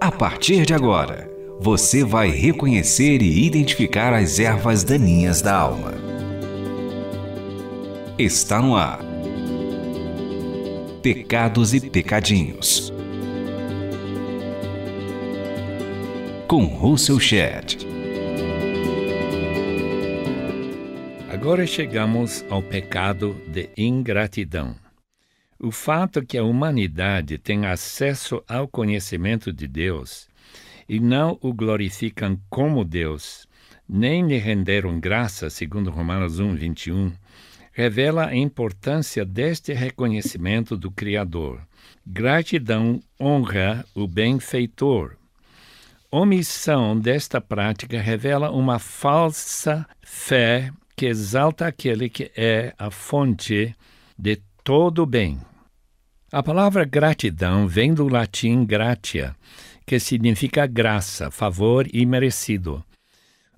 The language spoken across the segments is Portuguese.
A partir de agora, você vai reconhecer e identificar as ervas daninhas da alma. Está no ar. Pecados e Pecadinhos. Com Russell Shedd. Agora chegamos ao pecado de ingratidão. O fato que a humanidade tem acesso ao conhecimento de Deus e não o glorificam como Deus, nem lhe renderam graça, segundo Romanos 1, 21, revela a importância deste reconhecimento do Criador. Gratidão honra o benfeitor. Omissão desta prática revela uma falsa fé que exalta aquele que é a fonte de todo o bem. A palavra gratidão vem do latim gratia, que significa graça, favor e merecido.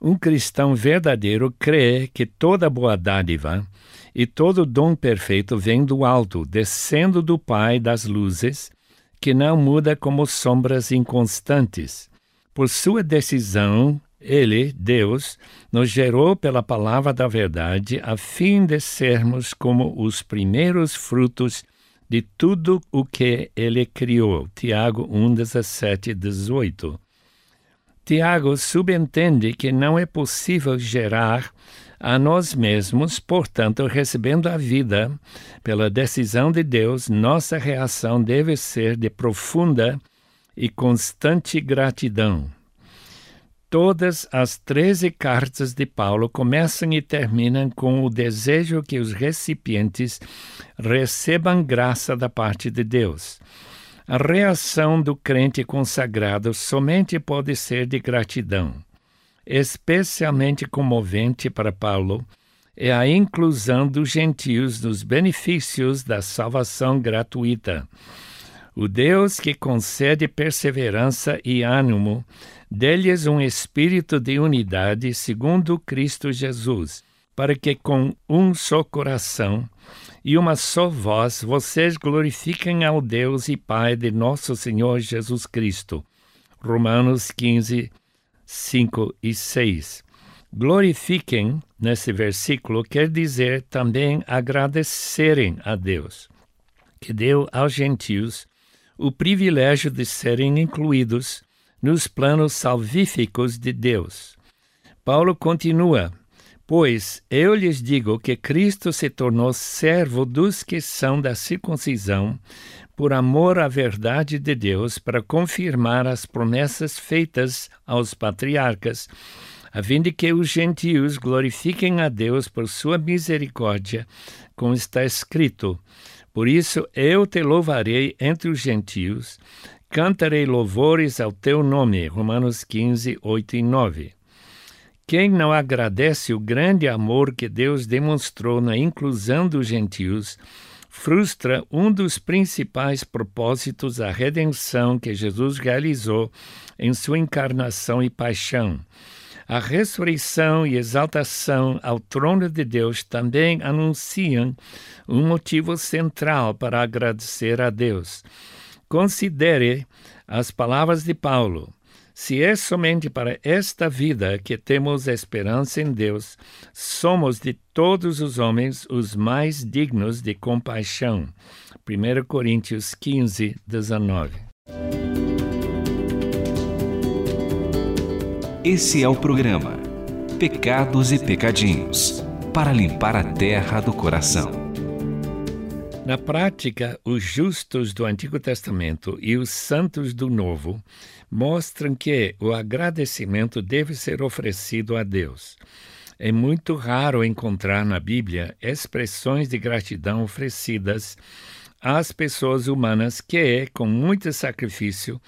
Um cristão verdadeiro crê que toda boa dádiva e todo dom perfeito vem do alto, descendo do Pai das luzes, que não muda como sombras inconstantes. Por sua decisão, ele, Deus, nos gerou pela palavra da verdade, a fim de sermos como os primeiros frutos de tudo o que ele criou. Tiago 1, 17 18. Tiago subentende que não é possível gerar a nós mesmos, portanto, recebendo a vida pela decisão de Deus, nossa reação deve ser de profunda e constante gratidão. Todas as treze cartas de Paulo começam e terminam com o desejo que os recipientes recebam graça da parte de Deus. A reação do crente consagrado somente pode ser de gratidão. Especialmente comovente para Paulo é a inclusão dos gentios nos benefícios da salvação gratuita. O Deus que concede perseverança e ânimo, dê-lhes um espírito de unidade segundo Cristo Jesus, para que com um só coração e uma só voz vocês glorifiquem ao Deus e Pai de nosso Senhor Jesus Cristo. Romanos 15, 5 e 6. Glorifiquem, nesse versículo, quer dizer também agradecerem a Deus, que deu aos gentios o privilégio de serem incluídos nos planos salvíficos de Deus. Paulo continua: Pois eu lhes digo que Cristo se tornou servo dos que são da circuncisão, por amor à verdade de Deus, para confirmar as promessas feitas aos patriarcas, a fim de que os gentios glorifiquem a Deus por sua misericórdia, como está escrito: por isso eu te louvarei entre os gentios, cantarei louvores ao teu nome. Romanos 15, 8 e 9. Quem não agradece o grande amor que Deus demonstrou na inclusão dos gentios, frustra um dos principais propósitos da redenção que Jesus realizou em sua encarnação e paixão a ressurreição e exaltação ao trono de Deus também anunciam um motivo central para agradecer a Deus. Considere as palavras de Paulo. Se é somente para esta vida que temos esperança em Deus, somos de todos os homens os mais dignos de compaixão. 1 Coríntios 15, 19. Esse é o programa Pecados e Pecadinhos para limpar a terra do coração. Na prática, os justos do Antigo Testamento e os santos do Novo mostram que o agradecimento deve ser oferecido a Deus. É muito raro encontrar na Bíblia expressões de gratidão oferecidas às pessoas humanas que, com muito sacrifício,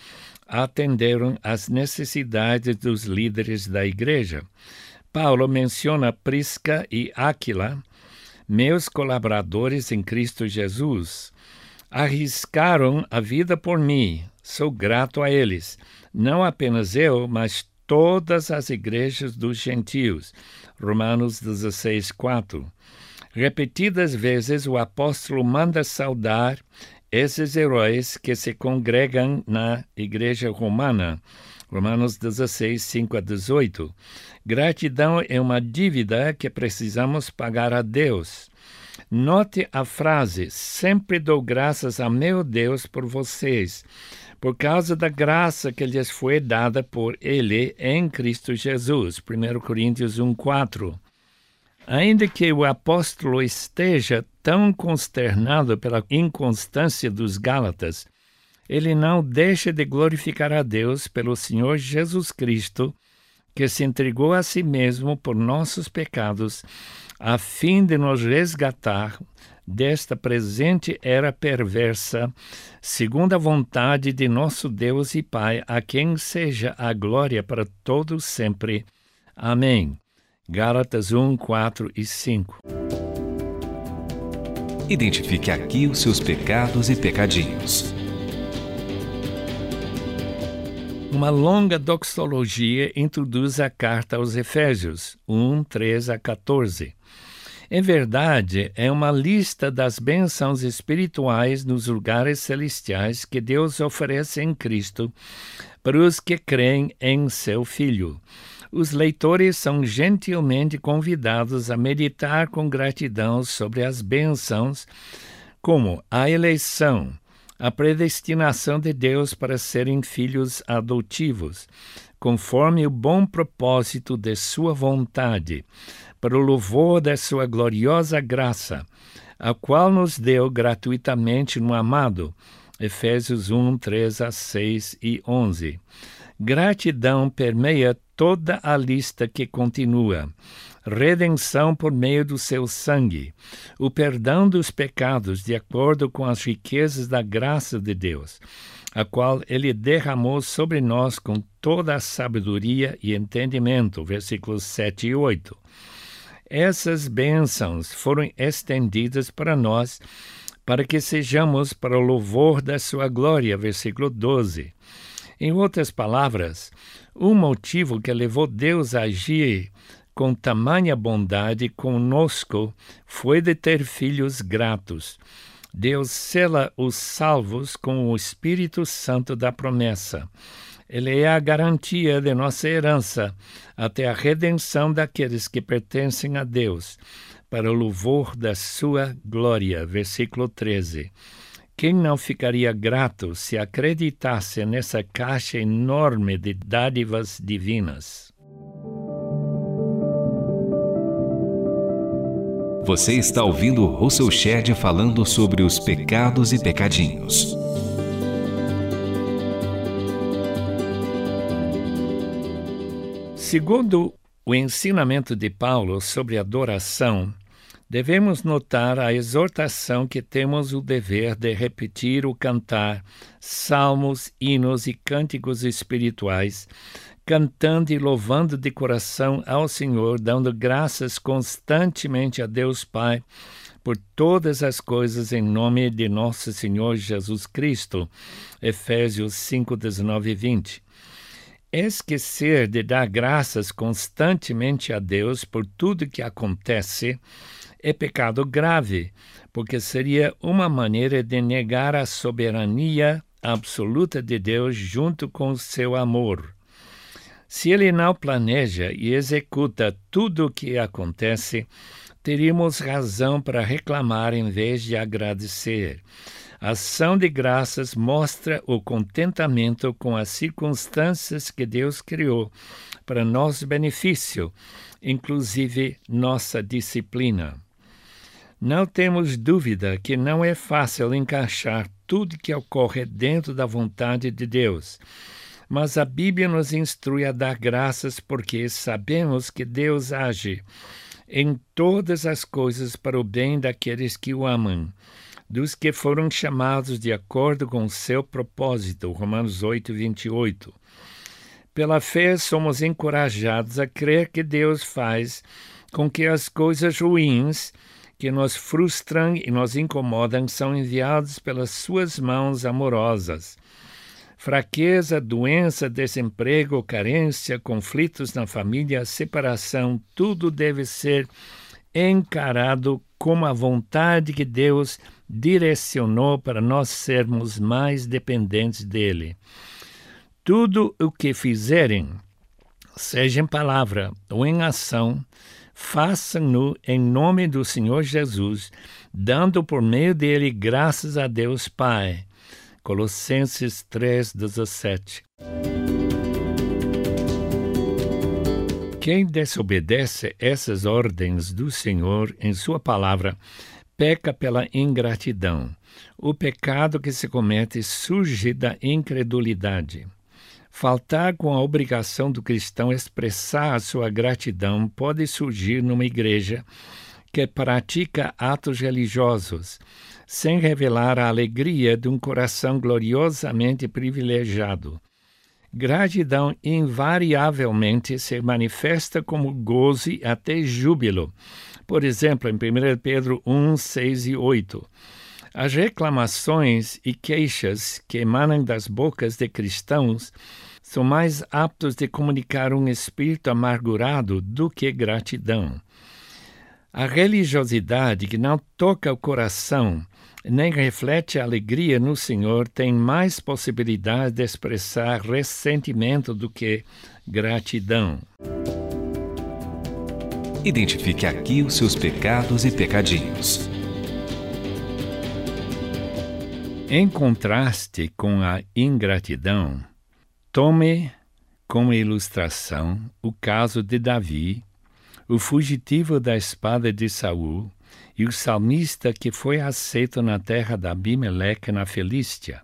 atenderam às necessidades dos líderes da igreja. Paulo menciona Prisca e Áquila, meus colaboradores em Cristo Jesus. Arriscaram a vida por mim, sou grato a eles. Não apenas eu, mas todas as igrejas dos gentios. Romanos 16, 4. Repetidas vezes o apóstolo manda saudar esses heróis que se congregam na Igreja Romana. Romanos 16, 5 a 18. Gratidão é uma dívida que precisamos pagar a Deus. Note a frase: Sempre dou graças a meu Deus por vocês, por causa da graça que lhes foi dada por Ele em Cristo Jesus. 1 Coríntios 1, 4. Ainda que o apóstolo esteja tão consternado pela inconstância dos Gálatas, ele não deixa de glorificar a Deus pelo Senhor Jesus Cristo, que se entregou a si mesmo por nossos pecados, a fim de nos resgatar desta presente era perversa, segundo a vontade de nosso Deus e Pai, a quem seja a glória para todos sempre. Amém. Gálatas 1, 4 e 5. Identifique aqui os seus pecados e pecadinhos. Uma longa doxologia introduz a carta aos Efésios, 1, 3 a 14. Em verdade, é uma lista das bênçãos espirituais nos lugares celestiais que Deus oferece em Cristo para os que creem em seu Filho os leitores são gentilmente convidados a meditar com gratidão sobre as bênçãos, como a eleição, a predestinação de Deus para serem filhos adotivos, conforme o bom propósito de Sua vontade, para o louvor da Sua gloriosa graça, a qual nos deu gratuitamente no amado. Efésios 1, 3 a 6 e 11. Gratidão permeia toda a lista que continua. Redenção por meio do seu sangue, o perdão dos pecados de acordo com as riquezas da graça de Deus, a qual ele derramou sobre nós com toda a sabedoria e entendimento. Versículos 7 e 8. Essas bênçãos foram estendidas para nós para que sejamos para o louvor da sua glória. Versículo 12. Em outras palavras, um motivo que levou Deus a agir com tamanha bondade conosco foi de ter filhos gratos. Deus sela os salvos com o Espírito Santo da promessa. Ele é a garantia de nossa herança até a redenção daqueles que pertencem a Deus, para o louvor da sua glória. Versículo 13. Quem não ficaria grato se acreditasse nessa caixa enorme de dádivas divinas? Você está ouvindo Russell Shedd falando sobre os pecados e pecadinhos. Segundo o ensinamento de Paulo sobre adoração, devemos notar a exortação que temos o dever de repetir ou cantar salmos, hinos e cânticos espirituais, cantando e louvando de coração ao Senhor, dando graças constantemente a Deus Pai por todas as coisas em nome de nosso Senhor Jesus Cristo. Efésios 5, 19 e 20. Esquecer de dar graças constantemente a Deus por tudo que acontece é pecado grave, porque seria uma maneira de negar a soberania absoluta de Deus junto com seu amor. Se ele não planeja e executa tudo o que acontece, teríamos razão para reclamar em vez de agradecer. A ação de graças mostra o contentamento com as circunstâncias que Deus criou para nosso benefício, inclusive nossa disciplina. Não temos dúvida que não é fácil encaixar tudo que ocorre dentro da vontade de Deus. Mas a Bíblia nos instrui a dar graças porque sabemos que Deus age em todas as coisas para o bem daqueles que o amam, dos que foram chamados de acordo com o seu propósito. Romanos 8, 28. Pela fé, somos encorajados a crer que Deus faz com que as coisas ruins que nos frustram e nos incomodam são enviados pelas suas mãos amorosas. Fraqueza, doença, desemprego, carência, conflitos na família, separação, tudo deve ser encarado como a vontade que Deus direcionou para nós sermos mais dependentes dele. Tudo o que fizerem, seja em palavra ou em ação, façam-no em nome do Senhor Jesus, dando por meio dele graças a Deus Pai. Colossenses 3:17. Quem desobedece essas ordens do Senhor em Sua palavra peca pela ingratidão. O pecado que se comete surge da incredulidade. Faltar com a obrigação do cristão expressar a sua gratidão pode surgir numa igreja que pratica atos religiosos, sem revelar a alegria de um coração gloriosamente privilegiado. Gratidão invariavelmente se manifesta como gozo e até júbilo. Por exemplo, em 1 Pedro 1, 6 e 8. As reclamações e queixas que emanam das bocas de cristãos são mais aptos de comunicar um espírito amargurado do que gratidão. A religiosidade que não toca o coração nem reflete a alegria no Senhor, tem mais possibilidade de expressar ressentimento do que gratidão. Identifique aqui os seus pecados e pecadinhos. Em contraste com a ingratidão, tome como ilustração o caso de Davi, o fugitivo da espada de Saul, e o salmista que foi aceito na terra da Abimeleque na Filístia.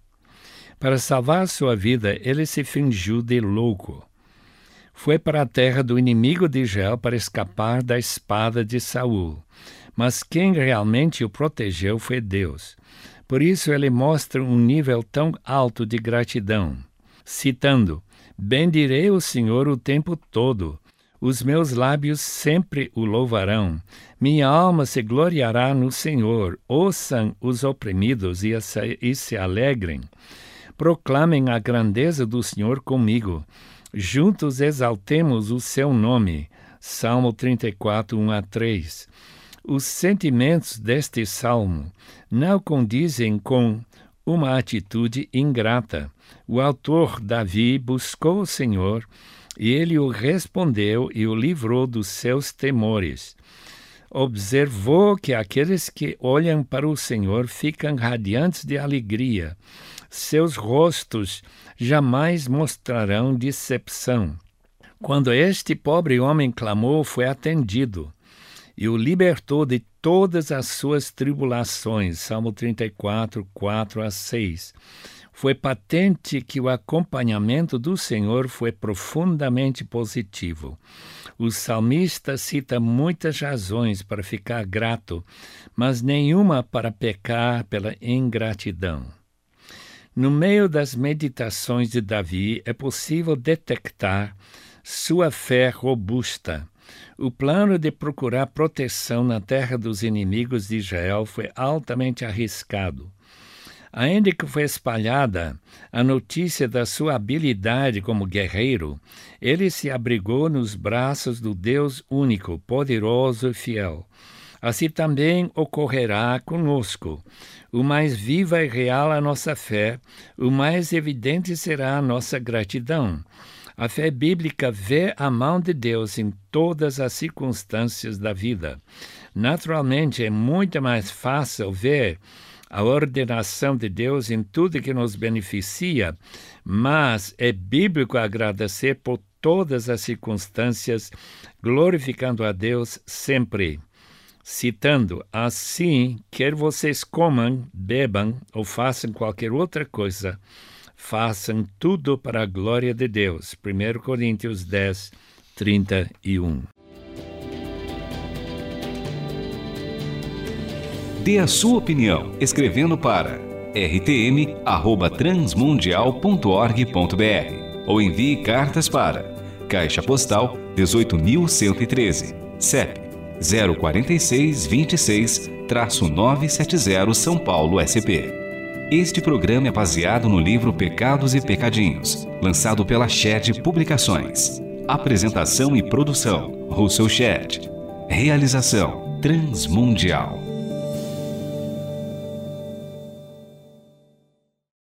Para salvar sua vida, ele se fingiu de louco. Foi para a terra do inimigo de Israel para escapar da espada de Saul. Mas quem realmente o protegeu foi Deus. Por isso ele mostra um nível tão alto de gratidão. Citando: Bendirei o Senhor o tempo todo, os meus lábios sempre o louvarão. Minha alma se gloriará no Senhor. Ouçam os oprimidos e se, alegrem. Proclamem a grandeza do Senhor comigo. Juntos exaltemos o seu nome. Salmo 34, 1 a 3. Os sentimentos deste salmo não condizem com uma atitude ingrata. O autor Davi buscou o Senhor e ele o respondeu e o livrou dos seus temores. Observou que aqueles que olham para o Senhor ficam radiantes de alegria. Seus rostos jamais mostrarão decepção. Quando este pobre homem clamou, foi atendido e o libertou de todas as suas tribulações. Salmo 34, 4 a 6 foi patente que o acompanhamento do Senhor foi profundamente positivo. O salmista cita muitas razões para ficar grato, mas nenhuma para pecar pela ingratidão. No meio das meditações de Davi é possível detectar sua fé robusta. O plano de procurar proteção na terra dos inimigos de Israel foi altamente arriscado. Ainda que foi espalhada a notícia da sua habilidade como guerreiro, ele se abrigou nos braços do Deus único, poderoso e fiel. Assim também ocorrerá conosco. O mais viva e real a nossa fé, o mais evidente será a nossa gratidão. A fé bíblica vê a mão de Deus em todas as circunstâncias da vida. Naturalmente, é muito mais fácil ver a ordenação de Deus em tudo que nos beneficia, mas é bíblico agradecer por todas as circunstâncias, glorificando a Deus sempre. Citando, assim, quer vocês comam, bebam ou façam qualquer outra coisa, façam tudo para a glória de Deus. 1 Coríntios 10, 31. Dê a sua opinião escrevendo para rtm@transmundial.org.br ou envie cartas para Caixa Postal 18113, CEP 046 26-970 São Paulo SP. Este programa é baseado no livro Pecados e Pecadinhos, lançado pela Shed Publicações. Apresentação e produção: Russell Shed. Realização: Transmundial.